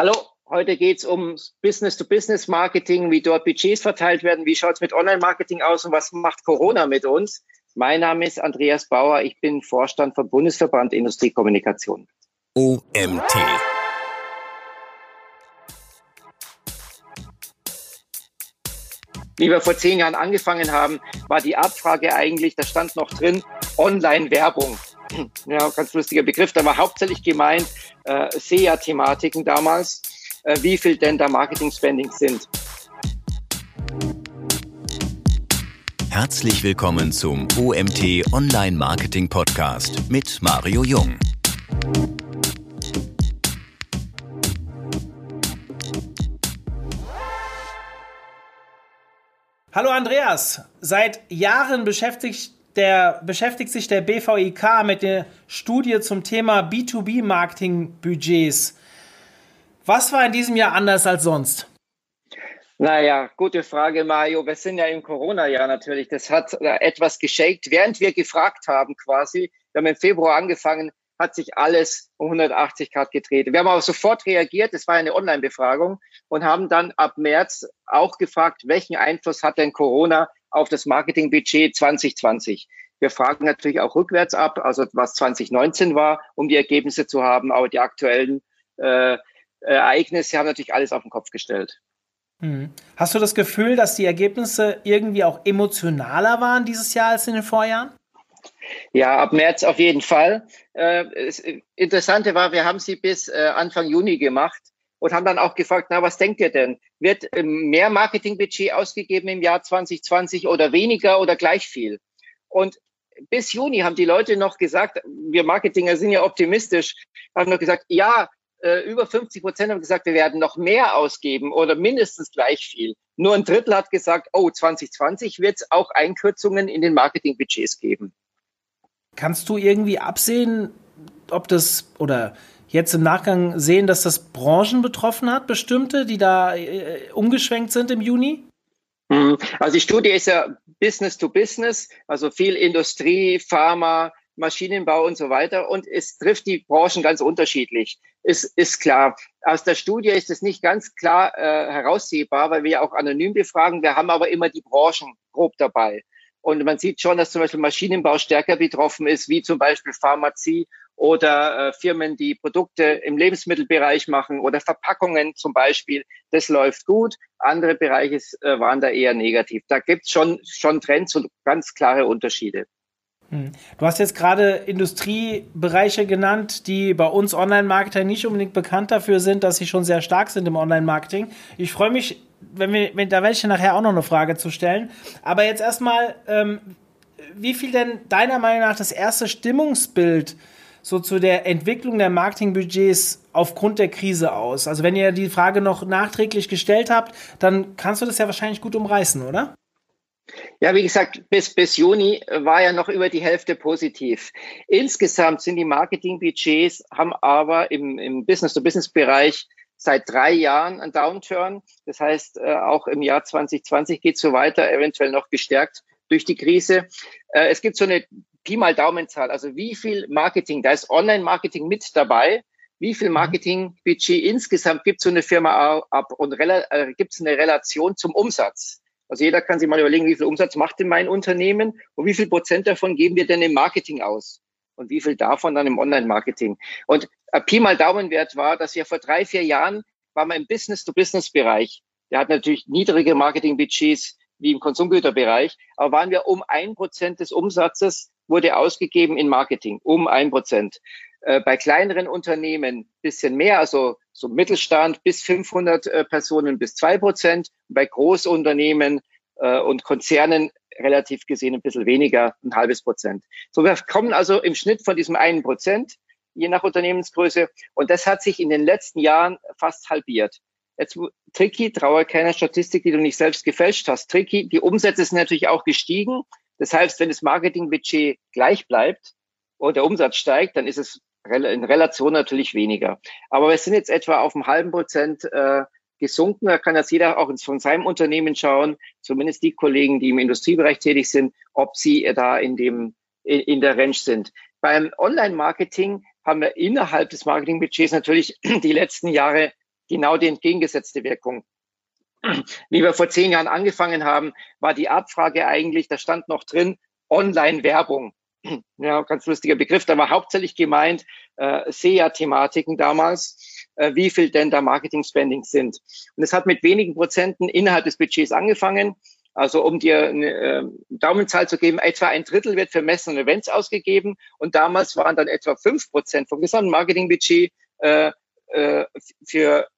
Hallo, heute geht es um Business-to-Business-Marketing, wie dort Budgets verteilt werden, wie schaut es mit Online-Marketing aus und was macht Corona mit uns. Mein Name ist Andreas Bauer, ich bin Vorstand vom Bundesverband Industriekommunikation. OMT. Wie wir vor zehn Jahren angefangen haben, war die Abfrage eigentlich, da stand noch drin, Online-Werbung. Ja, ganz lustiger Begriff, da war hauptsächlich gemeint, äh, SEA-Thematiken damals, äh, wie viel denn da Marketing-Spending sind. Herzlich willkommen zum OMT Online Marketing Podcast mit Mario Jung. Hallo Andreas, seit Jahren beschäftigt der, beschäftigt sich der BVIK mit der Studie zum Thema B2B-Marketing-Budgets. Was war in diesem Jahr anders als sonst? Naja, gute Frage, Mario. Wir sind ja im Corona-Jahr natürlich. Das hat äh, etwas geschakt. Während wir gefragt haben quasi, wir haben im Februar angefangen, hat sich alles um 180 Grad gedreht. Wir haben aber sofort reagiert, es war eine Online-Befragung und haben dann ab März auch gefragt, welchen Einfluss hat denn Corona auf das Marketingbudget 2020. Wir fragen natürlich auch rückwärts ab, also was 2019 war, um die Ergebnisse zu haben, aber die aktuellen äh, Ereignisse haben natürlich alles auf den Kopf gestellt. Mhm. Hast du das Gefühl, dass die Ergebnisse irgendwie auch emotionaler waren dieses Jahr als in den Vorjahren? Ja, ab März auf jeden Fall. Äh, das Interessante war, wir haben sie bis äh, Anfang Juni gemacht und haben dann auch gefragt, na, was denkt ihr denn? Wird ähm, mehr Marketingbudget ausgegeben im Jahr 2020 oder weniger oder gleich viel? Und bis Juni haben die Leute noch gesagt, wir Marketinger sind ja optimistisch, haben noch gesagt, ja, äh, über 50 Prozent haben gesagt, wir werden noch mehr ausgeben oder mindestens gleich viel. Nur ein Drittel hat gesagt, oh, 2020 wird es auch Einkürzungen in den Marketingbudgets geben. Kannst du irgendwie absehen, ob das oder jetzt im Nachgang sehen, dass das Branchen betroffen hat, bestimmte, die da äh, umgeschwenkt sind im Juni? Mhm. Also die Studie ist ja Business to Business, also viel Industrie, Pharma, Maschinenbau und so weiter. Und es trifft die Branchen ganz unterschiedlich. Es ist klar. Aus der Studie ist es nicht ganz klar äh, heraussehbar, weil wir ja auch anonym befragen. Wir haben aber immer die Branchen grob dabei. Und man sieht schon, dass zum Beispiel Maschinenbau stärker betroffen ist, wie zum Beispiel Pharmazie oder äh, Firmen, die Produkte im Lebensmittelbereich machen oder Verpackungen zum Beispiel. Das läuft gut. Andere Bereiche äh, waren da eher negativ. Da gibt es schon, schon Trends und ganz klare Unterschiede. Hm. Du hast jetzt gerade Industriebereiche genannt, die bei uns Online-Marketer nicht unbedingt bekannt dafür sind, dass sie schon sehr stark sind im Online-Marketing. Ich freue mich, wenn wir, wenn, da ich nachher auch noch eine Frage zu stellen. Aber jetzt erstmal, ähm, wie viel denn deiner Meinung nach das erste Stimmungsbild so zu der Entwicklung der Marketingbudgets aufgrund der Krise aus? Also wenn ihr die Frage noch nachträglich gestellt habt, dann kannst du das ja wahrscheinlich gut umreißen, oder? Ja, wie gesagt, bis, bis Juni war ja noch über die Hälfte positiv. Insgesamt sind die Marketingbudgets, haben aber im, im Business-to-Business-Bereich seit drei Jahren ein Downturn. Das heißt, äh, auch im Jahr 2020 geht es so weiter, eventuell noch gestärkt durch die Krise. Äh, es gibt so eine Pi mal Daumenzahl, also wie viel Marketing, da ist Online-Marketing mit dabei, wie viel mhm. Marketingbudget insgesamt gibt so eine Firma ab und äh, gibt es eine Relation zum Umsatz? Also jeder kann sich mal überlegen, wie viel Umsatz macht denn mein Unternehmen und wie viel Prozent davon geben wir denn im Marketing aus? Und wie viel davon dann im Online-Marketing? Und äh, Pi mal Daumenwert war, dass wir vor drei, vier Jahren waren wir im Business-to-Business-Bereich. Der hat natürlich niedrige Marketingbudgets wie im Konsumgüterbereich, aber waren wir um ein Prozent des Umsatzes wurde ausgegeben in Marketing, um ein Prozent. Äh, bei kleineren Unternehmen bisschen mehr, also so Mittelstand bis 500 äh, Personen bis zwei Prozent. Bei Großunternehmen äh, und Konzernen relativ gesehen ein bisschen weniger, ein halbes Prozent. So, wir kommen also im Schnitt von diesem einen Prozent, je nach Unternehmensgröße. Und das hat sich in den letzten Jahren fast halbiert. Jetzt tricky, traue keiner Statistik, die du nicht selbst gefälscht hast. Tricky, die Umsätze sind natürlich auch gestiegen. Das heißt, wenn das Marketingbudget gleich bleibt und der Umsatz steigt, dann ist es in Relation natürlich weniger. Aber wir sind jetzt etwa auf einem halben Prozent äh, gesunken. Da kann jetzt jeder auch von seinem Unternehmen schauen, zumindest die Kollegen, die im Industriebereich tätig sind, ob sie da in dem in, in der Range sind. Beim Online-Marketing haben wir innerhalb des Marketingbudgets natürlich die letzten Jahre genau die entgegengesetzte Wirkung. Wie wir vor zehn Jahren angefangen haben, war die Abfrage eigentlich, da stand noch drin, Online-Werbung. Ja, ganz lustiger Begriff. Da war hauptsächlich gemeint äh, SEA-Thematiken damals, äh, wie viel denn da Marketing-Spending sind. Und es hat mit wenigen Prozenten innerhalb des Budgets angefangen. Also um dir eine äh, Daumenzahl zu geben, etwa ein Drittel wird für Messen und Events ausgegeben. Und damals waren dann etwa fünf Prozent vom gesamten Marketingbudget äh, äh, für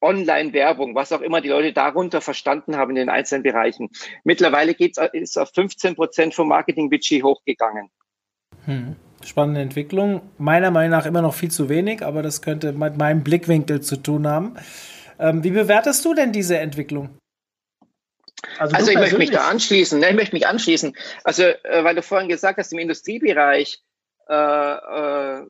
Online-Werbung, was auch immer die Leute darunter verstanden haben in den einzelnen Bereichen. Mittlerweile geht's, ist auf 15 Prozent vom Marketingbudget hochgegangen. Hm. Spannende Entwicklung. Meiner Meinung nach immer noch viel zu wenig, aber das könnte mit meinem Blickwinkel zu tun haben. Ähm, wie bewertest du denn diese Entwicklung? Also, also ich möchte mich da anschließen. Ne, ich möchte mich anschließen. Also, äh, weil du vorhin gesagt hast, im Industriebereich äh, äh,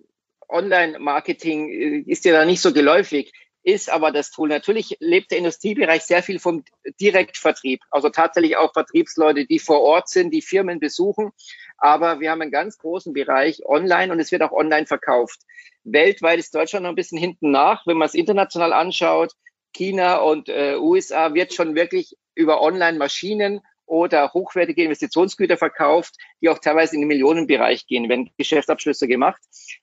Online-Marketing äh, ist ja da nicht so geläufig ist aber das Tool. Natürlich lebt der Industriebereich sehr viel vom Direktvertrieb, also tatsächlich auch Vertriebsleute, die vor Ort sind, die Firmen besuchen. Aber wir haben einen ganz großen Bereich online und es wird auch online verkauft. Weltweit ist Deutschland noch ein bisschen hinten nach. Wenn man es international anschaut, China und äh, USA wird schon wirklich über Online-Maschinen oder hochwertige Investitionsgüter verkauft, die auch teilweise in den Millionenbereich gehen, wenn Geschäftsabschlüsse gemacht.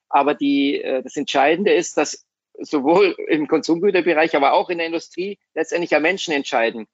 Aber die, äh, das Entscheidende ist, dass sowohl im Konsumgüterbereich, aber auch in der Industrie letztendlich ja Menschen entscheiden.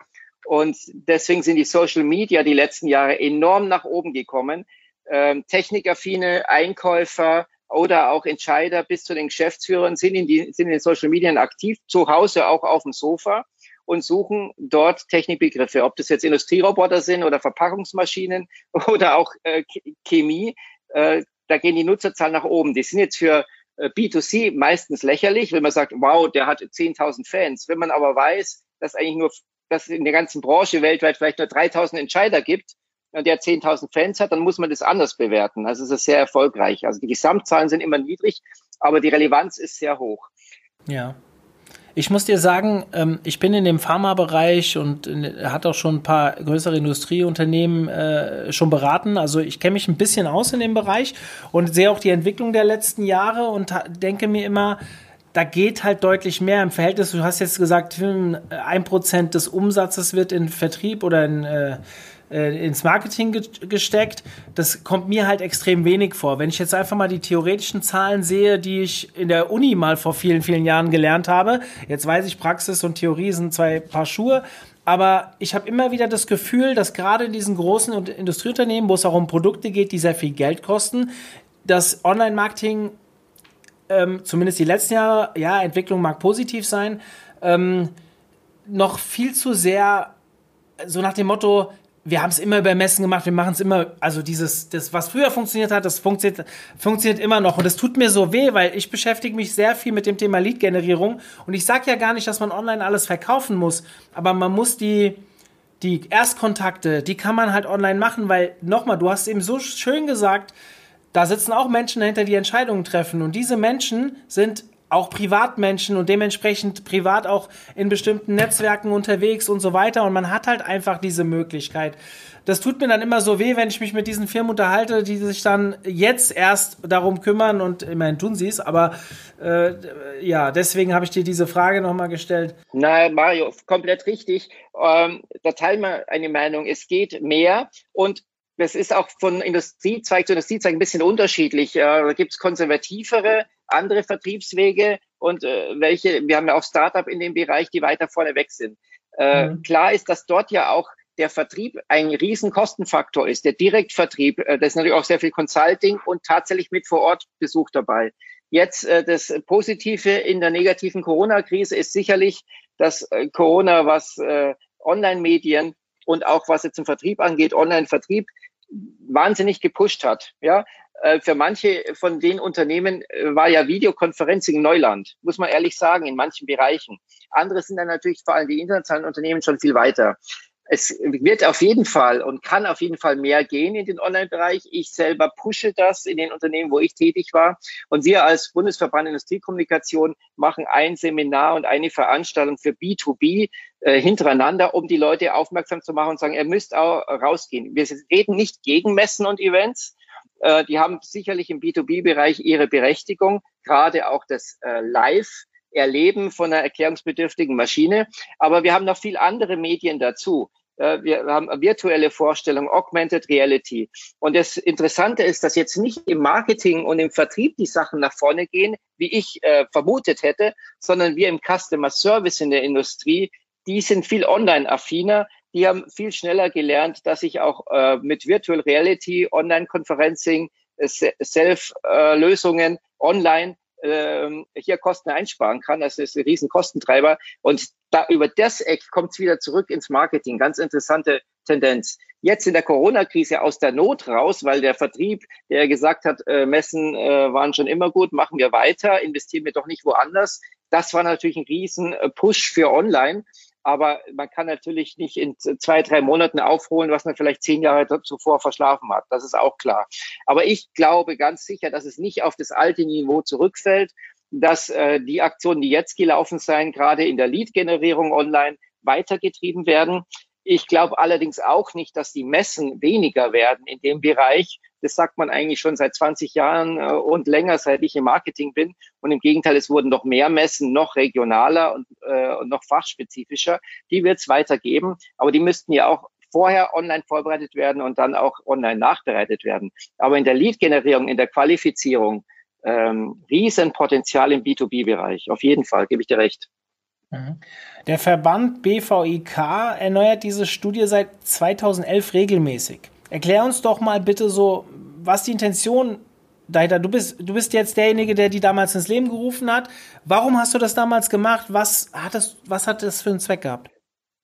Und deswegen sind die Social Media die letzten Jahre enorm nach oben gekommen. Ähm, technikaffine Einkäufer oder auch Entscheider bis zu den Geschäftsführern sind in, die, sind in den Social Media aktiv, zu Hause auch auf dem Sofa und suchen dort Technikbegriffe, ob das jetzt Industrieroboter sind oder Verpackungsmaschinen oder auch äh, Chemie. Äh, da gehen die Nutzerzahlen nach oben. Die sind jetzt für B2C meistens lächerlich, wenn man sagt, wow, der hat 10.000 Fans. Wenn man aber weiß, dass eigentlich nur, dass in der ganzen Branche weltweit vielleicht nur 3.000 Entscheider gibt der 10.000 Fans hat, dann muss man das anders bewerten. Also es ist sehr erfolgreich. Also die Gesamtzahlen sind immer niedrig, aber die Relevanz ist sehr hoch. Ja, ich muss dir sagen, ähm, ich bin in dem Pharmabereich und hat auch schon ein paar größere Industrieunternehmen äh, schon beraten. Also ich kenne mich ein bisschen aus in dem Bereich und sehe auch die Entwicklung der letzten Jahre und denke mir immer, da geht halt deutlich mehr im Verhältnis. Du hast jetzt gesagt, ein Prozent des Umsatzes wird in Vertrieb oder in äh, äh, ins Marketing ge gesteckt. Das kommt mir halt extrem wenig vor. Wenn ich jetzt einfach mal die theoretischen Zahlen sehe, die ich in der Uni mal vor vielen, vielen Jahren gelernt habe, jetzt weiß ich, Praxis und Theorie sind zwei Paar Schuhe. Aber ich habe immer wieder das Gefühl, dass gerade in diesen großen Industrieunternehmen, wo es auch um Produkte geht, die sehr viel Geld kosten, das Online-Marketing, ähm, zumindest die letzten Jahre, ja, Entwicklung mag positiv sein, ähm, noch viel zu sehr so nach dem Motto, wir haben es immer über Messen gemacht, wir machen es immer, also dieses, das, was früher funktioniert hat, das funktioniert, funktioniert immer noch. Und das tut mir so weh, weil ich beschäftige mich sehr viel mit dem Thema Lead-Generierung. Und ich sage ja gar nicht, dass man online alles verkaufen muss, aber man muss die, die Erstkontakte, die kann man halt online machen, weil nochmal, du hast eben so schön gesagt, da sitzen auch Menschen dahinter, die Entscheidungen treffen. Und diese Menschen sind auch Privatmenschen und dementsprechend privat auch in bestimmten Netzwerken unterwegs und so weiter. Und man hat halt einfach diese Möglichkeit. Das tut mir dann immer so weh, wenn ich mich mit diesen Firmen unterhalte, die sich dann jetzt erst darum kümmern und immerhin tun sie es. Aber äh, ja, deswegen habe ich dir diese Frage nochmal gestellt. Na, Mario, komplett richtig. Ähm, da teilen wir eine Meinung. Es geht mehr und das ist auch von Industriezweig zu Industriezweig ein bisschen unterschiedlich. Da gibt es konservativere andere Vertriebswege und äh, welche, wir haben ja auch Startup in dem Bereich, die weiter vorne weg sind. Äh, mhm. Klar ist, dass dort ja auch der Vertrieb ein Riesenkostenfaktor ist, der Direktvertrieb, äh, das ist natürlich auch sehr viel Consulting und tatsächlich mit vor Ort Besuch dabei. Jetzt äh, das Positive in der negativen Corona-Krise ist sicherlich, dass äh, Corona, was äh, Online-Medien und auch was jetzt im Vertrieb angeht, Online-Vertrieb, wahnsinnig gepusht hat. Ja, äh, für manche von den Unternehmen äh, war ja Videoconferencing Neuland, muss man ehrlich sagen, in manchen Bereichen. Andere sind dann natürlich vor allem die internationalen Unternehmen schon viel weiter. Es wird auf jeden Fall und kann auf jeden Fall mehr gehen in den Online-Bereich. Ich selber pushe das in den Unternehmen, wo ich tätig war. Und wir als Bundesverband Industriekommunikation machen ein Seminar und eine Veranstaltung für B2B äh, hintereinander, um die Leute aufmerksam zu machen und sagen, ihr müsst auch rausgehen. Wir reden nicht gegen Messen und Events, äh, die haben sicherlich im B2B-Bereich ihre Berechtigung, gerade auch das äh, Live erleben von einer erklärungsbedürftigen Maschine. Aber wir haben noch viel andere Medien dazu. Äh, wir haben virtuelle Vorstellungen, Augmented Reality. Und das Interessante ist, dass jetzt nicht im Marketing und im Vertrieb die Sachen nach vorne gehen, wie ich äh, vermutet hätte, sondern wir im Customer Service in der Industrie, die sind viel online-affiner. Die haben viel schneller gelernt, dass ich auch äh, mit Virtual Reality, Online-Conferencing, äh, Self-Lösungen online ähm, hier Kosten einsparen kann. Das ist ein riesen Kostentreiber. Und da über das Eck kommt es wieder zurück ins Marketing. Ganz interessante Tendenz. Jetzt in der Corona-Krise aus der Not raus, weil der Vertrieb, der gesagt hat, äh, Messen äh, waren schon immer gut, machen wir weiter, investieren wir doch nicht woanders. Das war natürlich ein riesen Push für Online. Aber man kann natürlich nicht in zwei, drei Monaten aufholen, was man vielleicht zehn Jahre zuvor verschlafen hat. Das ist auch klar. Aber ich glaube ganz sicher, dass es nicht auf das alte Niveau zurückfällt, dass äh, die Aktionen, die jetzt gelaufen sein, gerade in der Lead-Generierung online weitergetrieben werden. Ich glaube allerdings auch nicht, dass die Messen weniger werden in dem Bereich. Das sagt man eigentlich schon seit 20 Jahren äh, und länger, seit ich im Marketing bin. Und im Gegenteil, es wurden noch mehr Messen, noch regionaler und, äh, und noch fachspezifischer. Die wird es weitergeben, aber die müssten ja auch vorher online vorbereitet werden und dann auch online nachbereitet werden. Aber in der Lead-Generierung, in der Qualifizierung, ähm, Riesenpotenzial im B2B-Bereich. Auf jeden Fall, gebe ich dir recht. Mhm. Der Verband BVIK erneuert diese Studie seit 2011 regelmäßig. Erklär uns doch mal bitte so, was die Intention dahinter, du bist, du bist jetzt derjenige, der die damals ins Leben gerufen hat. Warum hast du das damals gemacht? Was hat das, was hat das für einen Zweck gehabt?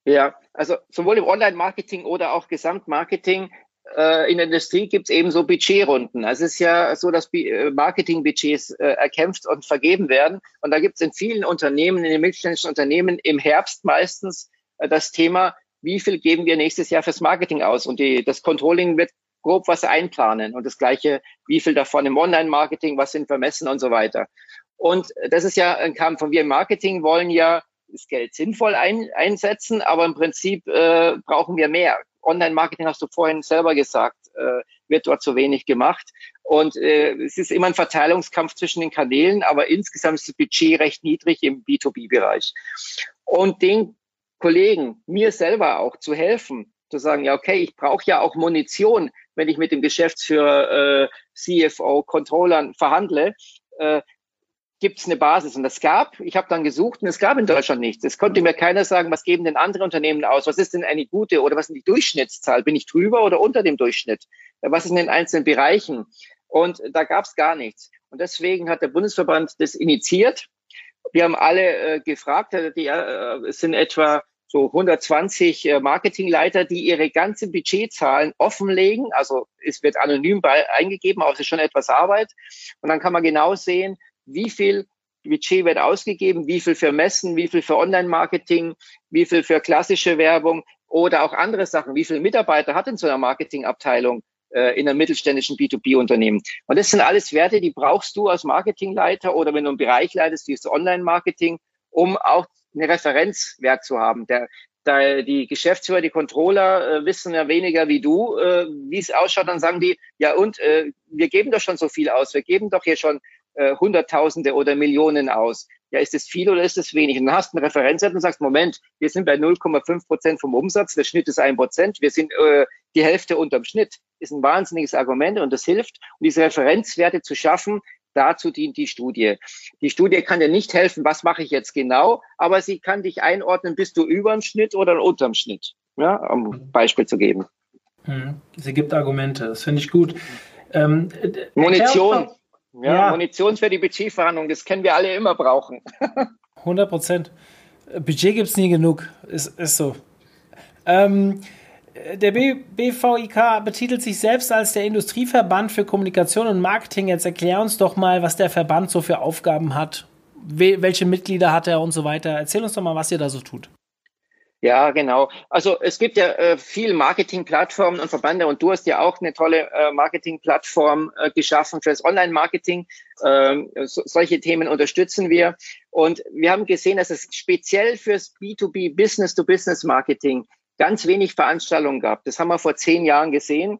Ja, also sowohl im Online-Marketing oder auch Gesamtmarketing in der Industrie gibt es eben so Budgetrunden. Also es ist ja so, dass äh, Marketingbudgets äh, erkämpft und vergeben werden. Und da gibt es in vielen Unternehmen, in den mittelständischen Unternehmen im Herbst meistens äh, das Thema, wie viel geben wir nächstes Jahr fürs Marketing aus? Und die, das Controlling wird grob was einplanen. Und das Gleiche, wie viel davon im Online-Marketing, was sind vermessen und so weiter. Und das ist ja ein Kampf. Und wir im Marketing wollen ja das Geld sinnvoll ein, einsetzen, aber im Prinzip äh, brauchen wir mehr. Online-Marketing hast du vorhin selber gesagt, äh, wird dort zu wenig gemacht. Und äh, es ist immer ein Verteilungskampf zwischen den Kanälen, aber insgesamt ist das Budget recht niedrig im B2B-Bereich. Und den Kollegen, mir selber auch zu helfen, zu sagen, ja, okay, ich brauche ja auch Munition, wenn ich mit dem Geschäftsführer, äh, CFO, Controllern verhandle, äh, gibt es eine Basis. Und es gab, ich habe dann gesucht und es gab in Deutschland nichts. Es konnte mir keiner sagen, was geben denn andere Unternehmen aus? Was ist denn eine gute oder was ist die Durchschnittszahl? Bin ich drüber oder unter dem Durchschnitt? Was ist in den einzelnen Bereichen? Und da gab es gar nichts. Und deswegen hat der Bundesverband das initiiert. Wir haben alle äh, gefragt, äh, die, äh, es sind etwa so 120 äh, Marketingleiter, die ihre ganzen Budgetzahlen offenlegen. Also es wird anonym bei, eingegeben, aber es ist schon etwas Arbeit. Und dann kann man genau sehen, wie viel Budget wird ausgegeben, wie viel für Messen, wie viel für Online-Marketing, wie viel für klassische Werbung oder auch andere Sachen. Wie viele Mitarbeiter hat denn so eine Marketingabteilung äh, in einem mittelständischen B2B-Unternehmen? Und das sind alles Werte, die brauchst du als Marketingleiter oder wenn du einen Bereich leitest, wie das Online-Marketing, um auch eine Referenzwert zu haben. Der, der, die Geschäftsführer, die Controller äh, wissen ja weniger wie du, äh, wie es ausschaut. Dann sagen die, ja und, äh, wir geben doch schon so viel aus. Wir geben doch hier schon äh, Hunderttausende oder Millionen aus. Ja, ist es viel oder ist es wenig? Und dann hast du eine Referenzwert und sagst, Moment, wir sind bei 0,5 Prozent vom Umsatz, der Schnitt ist ein Prozent, wir sind äh, die Hälfte unterm Schnitt. Ist ein wahnsinniges Argument und das hilft, um diese Referenzwerte zu schaffen. Dazu dient die Studie. Die Studie kann dir nicht helfen, was mache ich jetzt genau, aber sie kann dich einordnen, bist du über dem Schnitt oder unterm Schnitt, ja, um ein Beispiel zu geben. Hm, sie gibt Argumente, das finde ich gut. Ähm, Munition. Ja, ja. Munition für die Budgetverhandlungen, das können wir alle immer brauchen. 100 Prozent. Budget gibt es nie genug, ist, ist so. Ähm, der BVIK betitelt sich selbst als der Industrieverband für Kommunikation und Marketing. Jetzt erklär uns doch mal, was der Verband so für Aufgaben hat, welche Mitglieder hat er und so weiter. Erzähl uns doch mal, was ihr da so tut. Ja, genau. Also es gibt ja äh, viel Marketingplattformen und Verbände und du hast ja auch eine tolle äh, Marketingplattform äh, geschaffen für das Online-Marketing. Ähm, so, solche Themen unterstützen wir. Und wir haben gesehen, dass es speziell fürs B2B Business-to-Business-Marketing ganz wenig Veranstaltungen gab. Das haben wir vor zehn Jahren gesehen.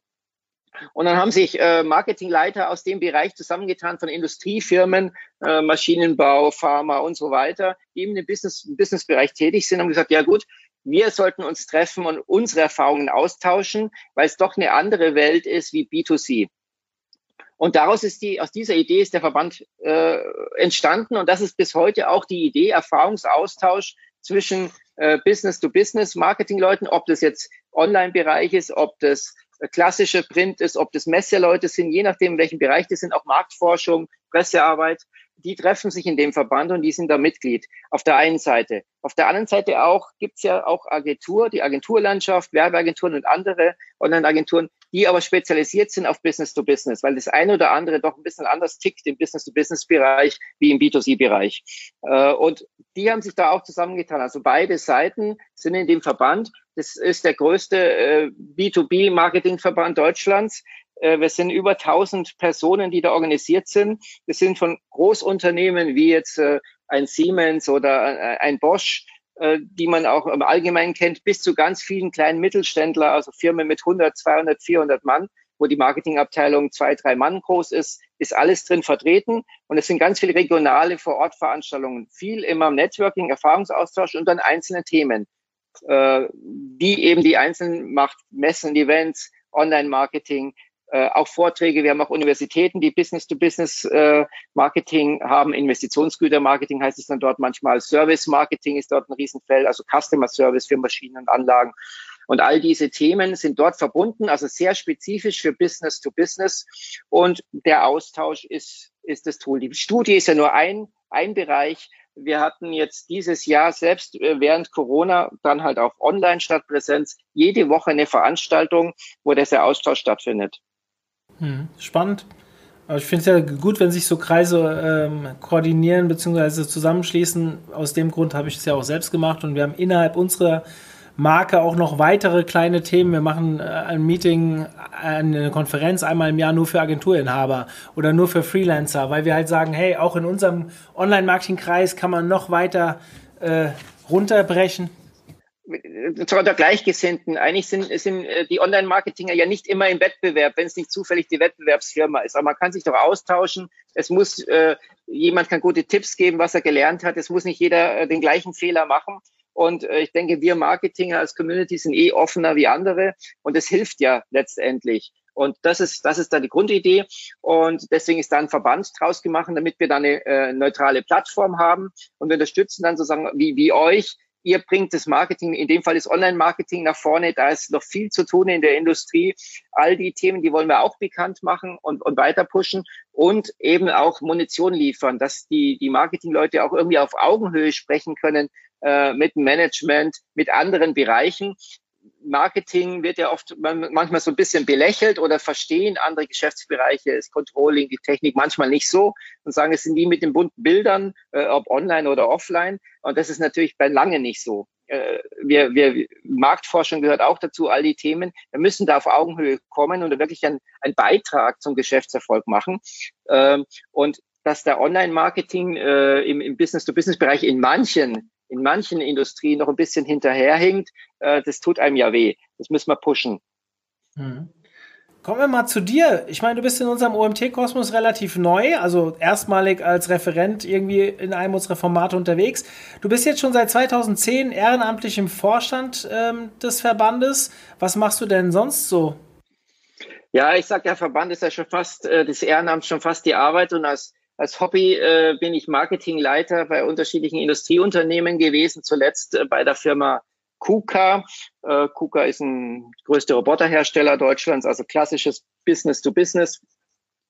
Und dann haben sich äh, Marketingleiter aus dem Bereich zusammengetan von Industriefirmen, äh, Maschinenbau, Pharma und so weiter, die im Business, Businessbereich tätig sind, und gesagt, ja gut, wir sollten uns treffen und unsere Erfahrungen austauschen, weil es doch eine andere Welt ist wie B2C. Und daraus ist die, aus dieser Idee ist der Verband äh, entstanden und das ist bis heute auch die Idee, Erfahrungsaustausch zwischen äh, Business-to-Business-Marketing-Leuten, ob das jetzt Online-Bereich ist, ob das klassische Print ist, ob das Messeleute sind, je nachdem, in welchem Bereich das sind, auch Marktforschung, Pressearbeit, die treffen sich in dem Verband und die sind da Mitglied. Auf der einen Seite. Auf der anderen Seite auch gibt's ja auch Agentur, die Agenturlandschaft, Werbeagenturen und andere Online-Agenturen, die aber spezialisiert sind auf Business to Business, weil das eine oder andere doch ein bisschen anders tickt im Business to Business Bereich wie im B2C Bereich. Äh, und die haben sich da auch zusammengetan. Also beide Seiten sind in dem Verband. Das ist der größte äh, B2B Marketingverband Deutschlands. Äh, wir sind über 1000 Personen, die da organisiert sind. Wir sind von Großunternehmen wie jetzt ein Siemens oder ein Bosch äh, die man auch im Allgemeinen kennt, bis zu ganz vielen kleinen Mittelständler, also Firmen mit 100, 200, 400 Mann, wo die Marketingabteilung zwei, drei Mann groß ist, ist alles drin vertreten. Und es sind ganz viele regionale Vorortveranstaltungen, viel immer Networking, Erfahrungsaustausch und dann einzelne Themen, äh, die eben die einzelnen macht, Messen, Events, Online-Marketing, äh, auch Vorträge. Wir haben auch Universitäten, die Business-to-Business-Marketing äh, haben. Investitionsgüter-Marketing heißt es dann dort manchmal. Service-Marketing ist dort ein Riesenfeld, also Customer-Service für Maschinen und Anlagen. Und all diese Themen sind dort verbunden, also sehr spezifisch für Business to Business. Und der Austausch ist, ist das Tool. Die Studie ist ja nur ein, ein Bereich. Wir hatten jetzt dieses Jahr selbst äh, während Corona dann halt auch online statt Präsenz jede Woche eine Veranstaltung, wo dieser Austausch stattfindet. Hm, spannend. Aber ich finde es ja gut, wenn sich so Kreise ähm, koordinieren bzw. zusammenschließen. Aus dem Grund habe ich es ja auch selbst gemacht und wir haben innerhalb unserer Marke auch noch weitere kleine Themen. Wir machen äh, ein Meeting, eine Konferenz einmal im Jahr nur für Agenturinhaber oder nur für Freelancer, weil wir halt sagen, hey, auch in unserem Online-Marketing-Kreis kann man noch weiter äh, runterbrechen unter Gleichgesinnten. Eigentlich sind, sind äh, die Online-Marketinger ja nicht immer im Wettbewerb, wenn es nicht zufällig die Wettbewerbsfirma ist. Aber man kann sich doch austauschen. Es muss, äh, jemand kann gute Tipps geben, was er gelernt hat. Es muss nicht jeder äh, den gleichen Fehler machen. Und äh, ich denke, wir Marketinger als Community sind eh offener wie andere. Und es hilft ja letztendlich. Und das ist, das ist dann die Grundidee. Und deswegen ist da ein Verband draus gemacht, damit wir da eine äh, neutrale Plattform haben. Und wir unterstützen dann sozusagen wie, wie euch ihr bringt das Marketing, in dem Fall ist Online-Marketing nach vorne, da ist noch viel zu tun in der Industrie. All die Themen, die wollen wir auch bekannt machen und, und weiter pushen und eben auch Munition liefern, dass die, die Marketingleute auch irgendwie auf Augenhöhe sprechen können äh, mit Management, mit anderen Bereichen. Marketing wird ja oft manchmal so ein bisschen belächelt oder verstehen andere Geschäftsbereiche, das Controlling, die Technik manchmal nicht so und sagen, es sind die mit den bunten Bildern, äh, ob online oder offline. Und das ist natürlich bei lange nicht so. Äh, wir, wir, Marktforschung gehört auch dazu, all die Themen. Wir müssen da auf Augenhöhe kommen und wirklich einen, einen Beitrag zum Geschäftserfolg machen. Ähm, und dass der Online-Marketing äh, im, im Business-to-Business-Bereich in manchen in manchen Industrien noch ein bisschen hinterherhinkt, äh, das tut einem ja weh. Das müssen wir pushen. Mhm. Kommen wir mal zu dir. Ich meine, du bist in unserem OMT-Kosmos relativ neu, also erstmalig als Referent irgendwie in einem unserer Formate unterwegs. Du bist jetzt schon seit 2010 ehrenamtlich im Vorstand ähm, des Verbandes. Was machst du denn sonst so? Ja, ich sag, der Verband ist ja schon fast, äh, das Ehrenamt schon fast die Arbeit und als als Hobby äh, bin ich Marketingleiter bei unterschiedlichen Industrieunternehmen gewesen, zuletzt äh, bei der Firma KUKA. Äh, KUKA ist ein größter Roboterhersteller Deutschlands, also klassisches Business to Business,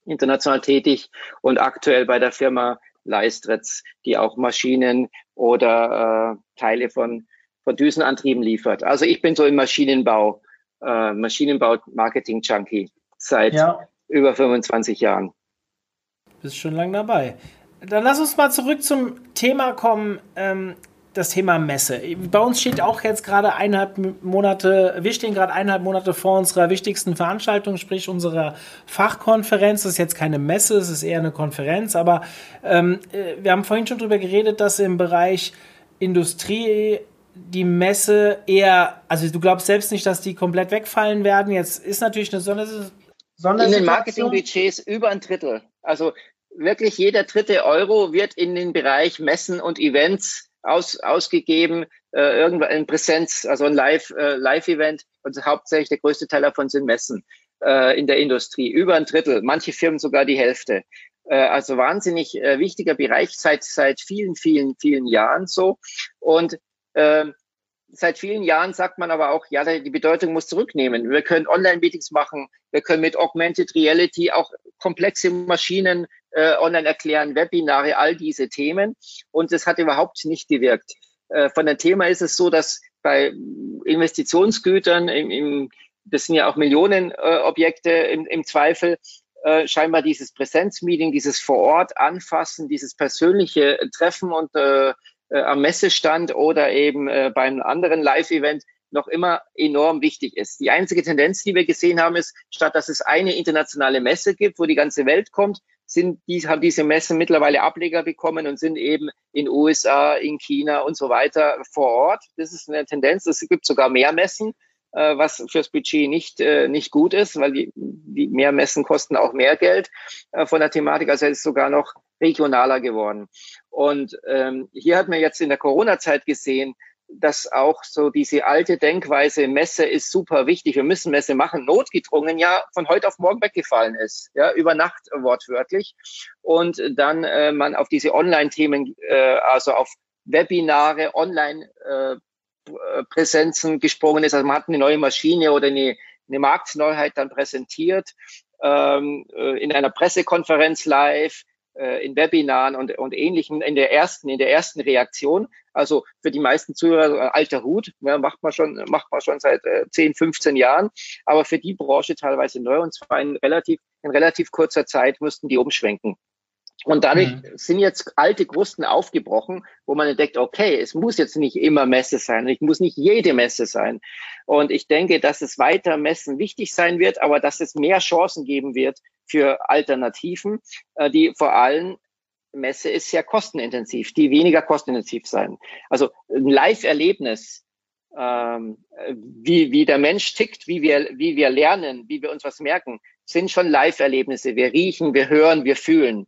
international tätig und aktuell bei der Firma Leistritz, die auch Maschinen oder äh, Teile von, von Düsenantrieben liefert. Also ich bin so im Maschinenbau, äh, Maschinenbau-Marketing-Junkie seit ja. über 25 Jahren. Bist schon lange dabei. Dann lass uns mal zurück zum Thema kommen, ähm, das Thema Messe. Bei uns steht auch jetzt gerade eineinhalb Monate, wir stehen gerade eineinhalb Monate vor unserer wichtigsten Veranstaltung, sprich unserer Fachkonferenz. Das ist jetzt keine Messe, es ist eher eine Konferenz, aber ähm, äh, wir haben vorhin schon darüber geredet, dass im Bereich Industrie die Messe eher, also du glaubst selbst nicht, dass die komplett wegfallen werden. Jetzt ist natürlich eine In den Marketingbudgets über ein Drittel. Also wirklich jeder dritte Euro wird in den Bereich Messen und Events aus, ausgegeben, äh, irgendwann in Präsenz, also ein Live, äh, Live-Event und hauptsächlich der größte Teil davon sind Messen äh, in der Industrie. Über ein Drittel, manche Firmen sogar die Hälfte. Äh, also wahnsinnig äh, wichtiger Bereich seit, seit vielen, vielen, vielen Jahren so. Und äh, seit vielen Jahren sagt man aber auch, ja, die Bedeutung muss zurücknehmen. Wir können Online-Meetings machen, wir können mit Augmented Reality auch komplexe Maschinen äh, online erklären, Webinare, all diese Themen. Und das hat überhaupt nicht gewirkt. Äh, von dem Thema ist es so, dass bei Investitionsgütern, im, im, das sind ja auch Millionenobjekte äh, im, im Zweifel, äh, scheinbar dieses Präsenzmeeting, dieses vor Ort anfassen, dieses persönliche Treffen und äh, äh, am Messestand oder eben äh, beim anderen Live-Event noch immer enorm wichtig ist. Die einzige Tendenz, die wir gesehen haben, ist, statt dass es eine internationale Messe gibt, wo die ganze Welt kommt, sind die, haben diese Messen mittlerweile Ableger bekommen und sind eben in USA, in China und so weiter vor Ort. Das ist eine Tendenz. Es gibt sogar mehr Messen, äh, was fürs Budget nicht, äh, nicht gut ist, weil die, die mehr Messen kosten auch mehr Geld äh, von der Thematik. Also es ist sogar noch regionaler geworden. Und ähm, hier hat man jetzt in der Corona-Zeit gesehen, dass auch so diese alte Denkweise, Messe ist super wichtig, wir müssen Messe machen, notgedrungen ja von heute auf morgen weggefallen ist, ja, über Nacht wortwörtlich. Und dann äh, man auf diese Online-Themen, äh, also auf Webinare, Online-Präsenzen äh, gesprungen ist. Also man hat eine neue Maschine oder eine, eine Marktneuheit dann präsentiert, ähm, äh, in einer Pressekonferenz live, äh, in Webinaren und, und ähnlichem in der ersten, in der ersten Reaktion. Also für die meisten Zuhörer äh, alter Hut, ja, macht man schon, macht man schon seit äh, 10, 15 Jahren, aber für die Branche teilweise neu und zwar in relativ, in relativ kurzer Zeit mussten die umschwenken. Und dadurch mhm. sind jetzt alte Krusten aufgebrochen, wo man entdeckt, okay, es muss jetzt nicht immer Messe sein, ich muss nicht jede Messe sein. Und ich denke, dass es weiter Messen wichtig sein wird, aber dass es mehr Chancen geben wird für Alternativen, äh, die vor allem Messe ist sehr kostenintensiv, die weniger kostenintensiv sein. Also ein Live-Erlebnis, ähm, wie, wie der Mensch tickt, wie wir, wie wir lernen, wie wir uns was merken, sind schon Live-Erlebnisse. Wir riechen, wir hören, wir fühlen.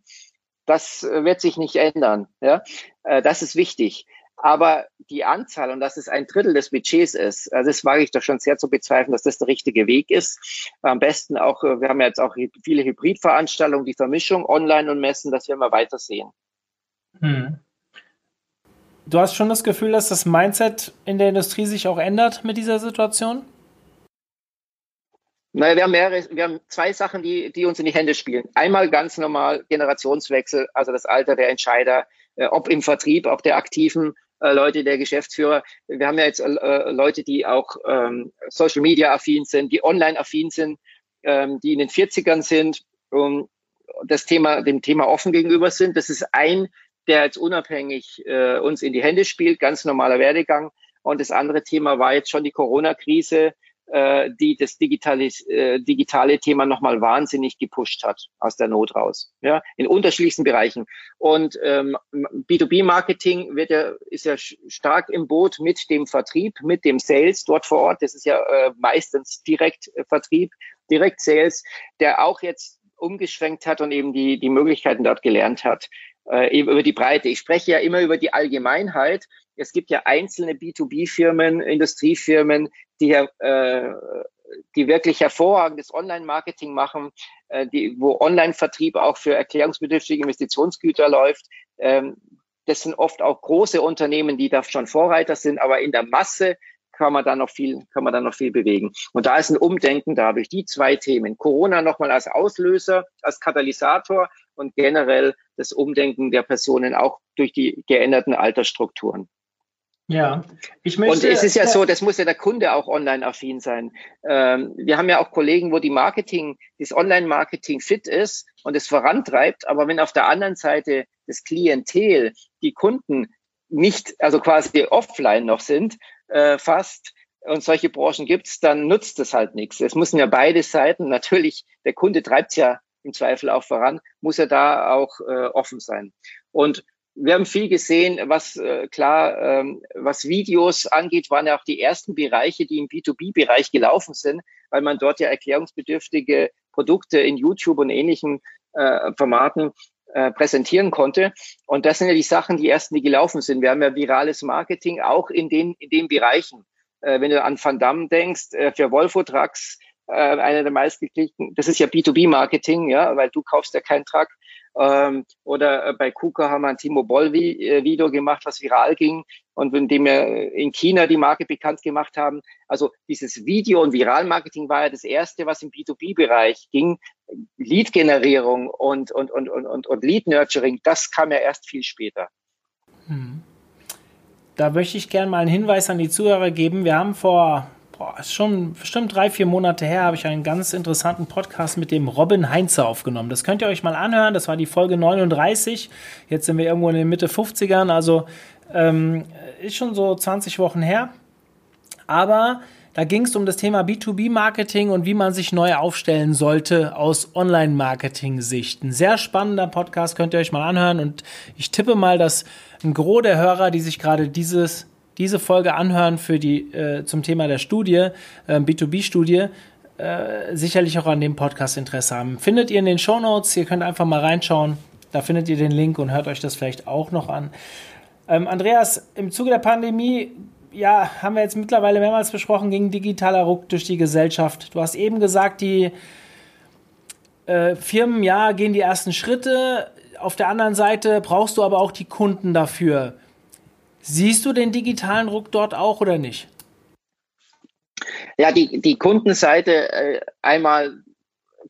Das wird sich nicht ändern. Ja? Äh, das ist wichtig. Aber die Anzahl, und dass es ein Drittel des Budgets ist, also das wage ich doch schon sehr zu bezweifeln, dass das der richtige Weg ist. Am besten auch, äh, wir haben ja jetzt auch viele Hybridveranstaltungen, die Vermischung online und Messen, das werden wir weitersehen. Hm. Du hast schon das Gefühl, dass das Mindset in der Industrie sich auch ändert mit dieser Situation? Naja, wir haben mehrere, wir haben zwei Sachen, die, die uns in die Hände spielen. Einmal ganz normal Generationswechsel, also das Alter der Entscheider, äh, ob im Vertrieb, ob der aktiven äh, Leute, der Geschäftsführer. Wir haben ja jetzt äh, Leute, die auch ähm, Social Media affin sind, die online affin sind, ähm, die in den 40ern sind, um das Thema, dem Thema offen gegenüber sind. Das ist ein, der jetzt unabhängig äh, uns in die Hände spielt, ganz normaler Werdegang. Und das andere Thema war jetzt schon die Corona-Krise, äh, die das digitale, äh, digitale Thema nochmal wahnsinnig gepusht hat aus der Not raus, ja, in unterschiedlichsten Bereichen. Und ähm, B2B-Marketing wird ja, ist ja stark im Boot mit dem Vertrieb, mit dem Sales dort vor Ort. Das ist ja äh, meistens direkt äh, Vertrieb, direkt Sales, der auch jetzt umgeschwenkt hat und eben die, die Möglichkeiten dort gelernt hat äh, über die Breite. Ich spreche ja immer über die Allgemeinheit. Es gibt ja einzelne B2B-Firmen, Industriefirmen, die, äh, die wirklich hervorragendes Online-Marketing machen, äh, die, wo Online-Vertrieb auch für erklärungsbedürftige Investitionsgüter läuft. Ähm, das sind oft auch große Unternehmen, die da schon Vorreiter sind, aber in der Masse kann man da noch viel, kann man da noch viel bewegen. Und da ist ein Umdenken da durch die zwei Themen. Corona nochmal als Auslöser, als Katalysator und generell das Umdenken der Personen auch durch die geänderten Altersstrukturen. Ja, ich möchte. Und es ist ja so, das muss ja der Kunde auch online affin sein. Ähm, wir haben ja auch Kollegen, wo die Marketing, das Online-Marketing fit ist und es vorantreibt. Aber wenn auf der anderen Seite das Klientel, die Kunden nicht, also quasi offline noch sind, äh, fast, und solche Branchen gibt's, dann nutzt es halt nichts. Es müssen ja beide Seiten, natürlich, der Kunde treibt's ja im Zweifel auch voran, muss er da auch äh, offen sein. Und wir haben viel gesehen, was äh, klar, ähm, was Videos angeht, waren ja auch die ersten Bereiche, die im B2B-Bereich gelaufen sind, weil man dort ja erklärungsbedürftige Produkte in YouTube und ähnlichen äh, Formaten äh, präsentieren konnte. Und das sind ja die Sachen, die ersten, die gelaufen sind. Wir haben ja virales Marketing auch in den, in den Bereichen. Äh, wenn du an Van Damme denkst, äh, für Volvo Trucks, äh, einer der meistgeklickten, das ist ja B2B-Marketing, ja, weil du kaufst ja keinen Truck. Ähm, oder äh, bei KUKA haben wir ein Timo Boll-Video äh, gemacht, was viral ging und in dem wir in China die Marke bekannt gemacht haben. Also dieses Video- und Viral-Marketing war ja das erste, was im B2B-Bereich ging. Lead-Generierung und, und, und, und, und, und Lead-Nurturing, das kam ja erst viel später. Hm. Da möchte ich gerne mal einen Hinweis an die Zuhörer geben. Wir haben vor boah, ist schon bestimmt drei, vier Monate her, habe ich einen ganz interessanten Podcast mit dem Robin Heinze aufgenommen. Das könnt ihr euch mal anhören. Das war die Folge 39. Jetzt sind wir irgendwo in den Mitte 50ern, also ähm, ist schon so 20 Wochen her. Aber da ging es um das Thema B2B-Marketing und wie man sich neu aufstellen sollte aus Online-Marketing-Sicht. Ein sehr spannender Podcast, könnt ihr euch mal anhören. Und ich tippe mal, dass ein Gros der Hörer, die sich gerade dieses diese Folge anhören für die, äh, zum Thema der Studie, äh, B2B-Studie, äh, sicherlich auch an dem Podcast Interesse haben. Findet ihr in den Show Notes, ihr könnt einfach mal reinschauen, da findet ihr den Link und hört euch das vielleicht auch noch an. Ähm, Andreas, im Zuge der Pandemie, ja, haben wir jetzt mittlerweile mehrmals besprochen, ging digitaler Ruck durch die Gesellschaft. Du hast eben gesagt, die äh, Firmen, ja, gehen die ersten Schritte. Auf der anderen Seite brauchst du aber auch die Kunden dafür. Siehst du den digitalen Druck dort auch oder nicht? Ja, die, die Kundenseite äh, einmal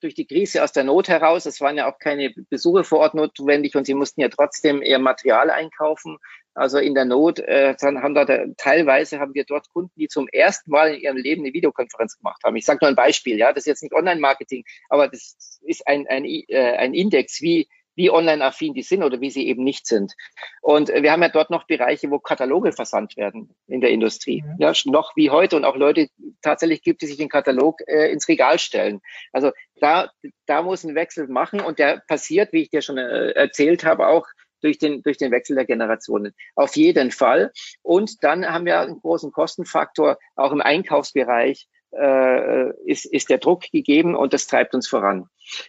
durch die Krise aus der Not heraus. Es waren ja auch keine Besuche vor Ort notwendig und sie mussten ja trotzdem ihr Material einkaufen. Also in der Not äh, dann haben da teilweise haben wir dort Kunden, die zum ersten Mal in ihrem Leben eine Videokonferenz gemacht haben. Ich sage nur ein Beispiel, ja, das ist jetzt nicht Online-Marketing, aber das ist ein, ein, äh, ein Index, wie wie online-affin die sind oder wie sie eben nicht sind. Und wir haben ja dort noch Bereiche, wo Kataloge versandt werden in der Industrie. Mhm. Ja, noch wie heute und auch Leute tatsächlich gibt, die sich den Katalog äh, ins Regal stellen. Also da, da muss ein Wechsel machen und der passiert, wie ich dir schon äh, erzählt habe, auch durch den, durch den Wechsel der Generationen. Auf jeden Fall. Und dann haben wir einen großen Kostenfaktor auch im Einkaufsbereich äh, ist, ist der Druck gegeben und das treibt uns voran.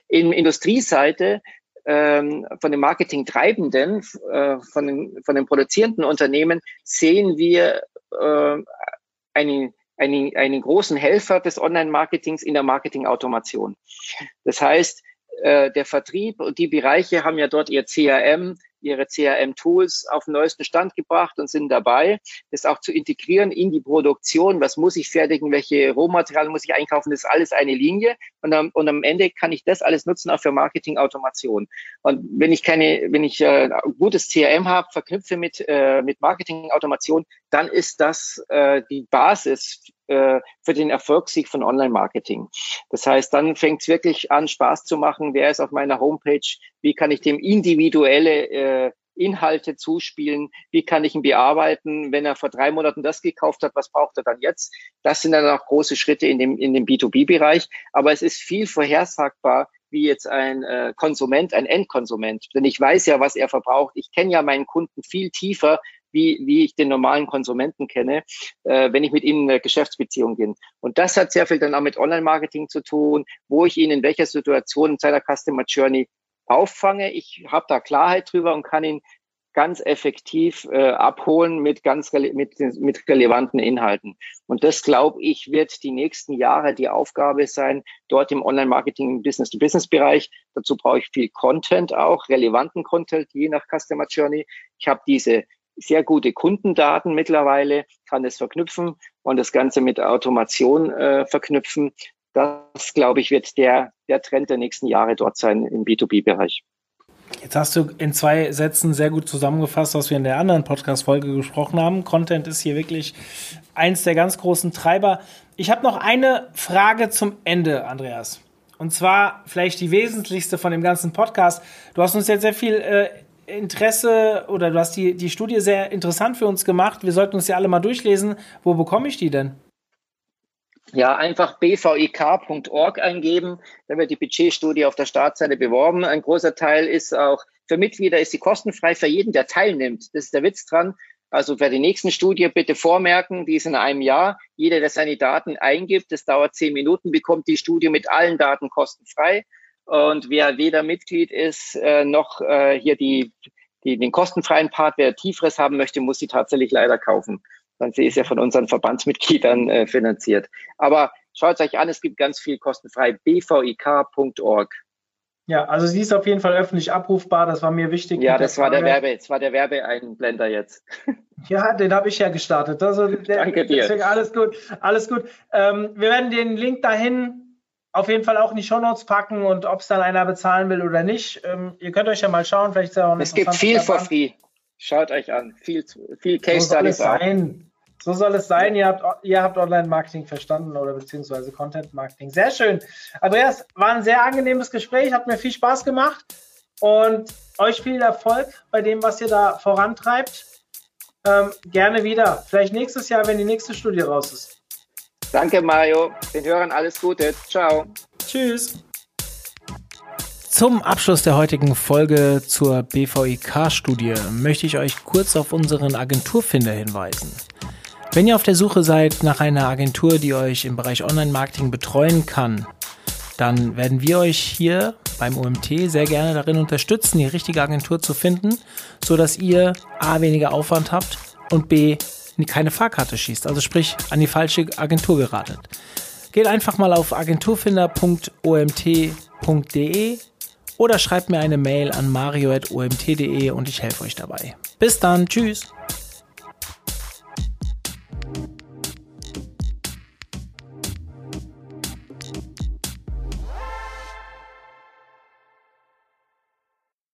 In Industrieseite ähm, von den Marketingtreibenden, äh, von, den, von den produzierenden Unternehmen sehen wir äh, einen, einen, einen großen Helfer des Online-Marketings in der Marketing-Automation. Das heißt, äh, der Vertrieb und die Bereiche haben ja dort ihr CRM, ihre CRM-Tools auf den neuesten Stand gebracht und sind dabei, das auch zu integrieren in die Produktion. Was muss ich fertigen? Welche Rohmaterialien muss ich einkaufen? Das ist alles eine Linie. Und am, und am Ende kann ich das alles nutzen auch für Marketing-Automation. Und wenn ich keine, wenn ich äh, gutes CRM habe, verknüpfe mit, äh, mit Marketing-Automation, dann ist das äh, die Basis äh, für den Erfolgssieg von Online-Marketing. Das heißt, dann fängt es wirklich an, Spaß zu machen. Wer ist auf meiner Homepage? Wie kann ich dem individuelle äh, Inhalte zuspielen, wie kann ich ihn bearbeiten, wenn er vor drei Monaten das gekauft hat, was braucht er dann jetzt? Das sind dann auch große Schritte in dem, in dem B2B-Bereich, aber es ist viel vorhersagbar, wie jetzt ein äh, Konsument, ein Endkonsument. Denn ich weiß ja, was er verbraucht. Ich kenne ja meinen Kunden viel tiefer, wie, wie ich den normalen Konsumenten kenne, äh, wenn ich mit ihnen in eine Geschäftsbeziehung bin. Und das hat sehr viel dann auch mit Online-Marketing zu tun, wo ich ihn in welcher Situation in seiner Customer Journey auffange. Ich habe da Klarheit drüber und kann ihn ganz effektiv äh, abholen mit ganz mit, mit relevanten Inhalten. Und das, glaube ich, wird die nächsten Jahre die Aufgabe sein, dort im Online-Marketing, Business-to-Business-Bereich. Dazu brauche ich viel Content auch, relevanten Content, je nach Customer Journey. Ich habe diese sehr gute Kundendaten mittlerweile, kann es verknüpfen und das Ganze mit Automation äh, verknüpfen. Das, glaube ich, wird der, der Trend der nächsten Jahre dort sein im B2B-Bereich. Jetzt hast du in zwei Sätzen sehr gut zusammengefasst, was wir in der anderen Podcast-Folge gesprochen haben. Content ist hier wirklich eins der ganz großen Treiber. Ich habe noch eine Frage zum Ende, Andreas. Und zwar vielleicht die wesentlichste von dem ganzen Podcast. Du hast uns jetzt sehr viel äh, Interesse oder du hast die, die Studie sehr interessant für uns gemacht. Wir sollten uns ja alle mal durchlesen. Wo bekomme ich die denn? Ja, einfach bvik.org eingeben. Da wird die Budgetstudie auf der Startseite beworben. Ein großer Teil ist auch für Mitglieder ist sie kostenfrei für jeden, der teilnimmt. Das ist der Witz dran. Also für die nächsten Studie bitte vormerken, die ist in einem Jahr. Jeder, der seine Daten eingibt, das dauert zehn Minuten, bekommt die Studie mit allen Daten kostenfrei. Und wer weder Mitglied ist, äh, noch äh, hier die, die, den kostenfreien Part, wer Tieferes haben möchte, muss sie tatsächlich leider kaufen. Dann sie ist ja von unseren Verbandsmitgliedern äh, finanziert. Aber schaut es euch an, es gibt ganz viel kostenfrei. bvik.org. Ja, also sie ist auf jeden Fall öffentlich abrufbar, das war mir wichtig. Ja, das war der Werbe, das war der Werbeeinblender jetzt. Ja, den habe ich ja gestartet. Also der, Danke dir. Deswegen alles gut, alles gut. Ähm, wir werden den Link dahin auf jeden Fall auch in die Shownotes packen und ob es dann einer bezahlen will oder nicht. Ähm, ihr könnt euch ja mal schauen, vielleicht ist ja auch Es gibt viel for free. Schaut euch an. Viel, viel Case so Studies. Sein. So soll es sein. Ihr habt, ihr habt Online-Marketing verstanden oder beziehungsweise Content-Marketing. Sehr schön. Andreas, war ein sehr angenehmes Gespräch, hat mir viel Spaß gemacht und euch viel Erfolg bei dem, was ihr da vorantreibt. Ähm, gerne wieder. Vielleicht nächstes Jahr, wenn die nächste Studie raus ist. Danke, Mario. Den Hörern alles Gute. Ciao. Tschüss. Zum Abschluss der heutigen Folge zur BVIK-Studie möchte ich euch kurz auf unseren Agenturfinder hinweisen. Wenn ihr auf der Suche seid nach einer Agentur, die euch im Bereich Online-Marketing betreuen kann, dann werden wir euch hier beim OMT sehr gerne darin unterstützen, die richtige Agentur zu finden, so dass ihr A weniger Aufwand habt und B keine Fahrkarte schießt, also sprich an die falsche Agentur geratet. Geht einfach mal auf agenturfinder.omt.de oder schreibt mir eine Mail an mario.omt.de und ich helfe euch dabei. Bis dann, tschüss.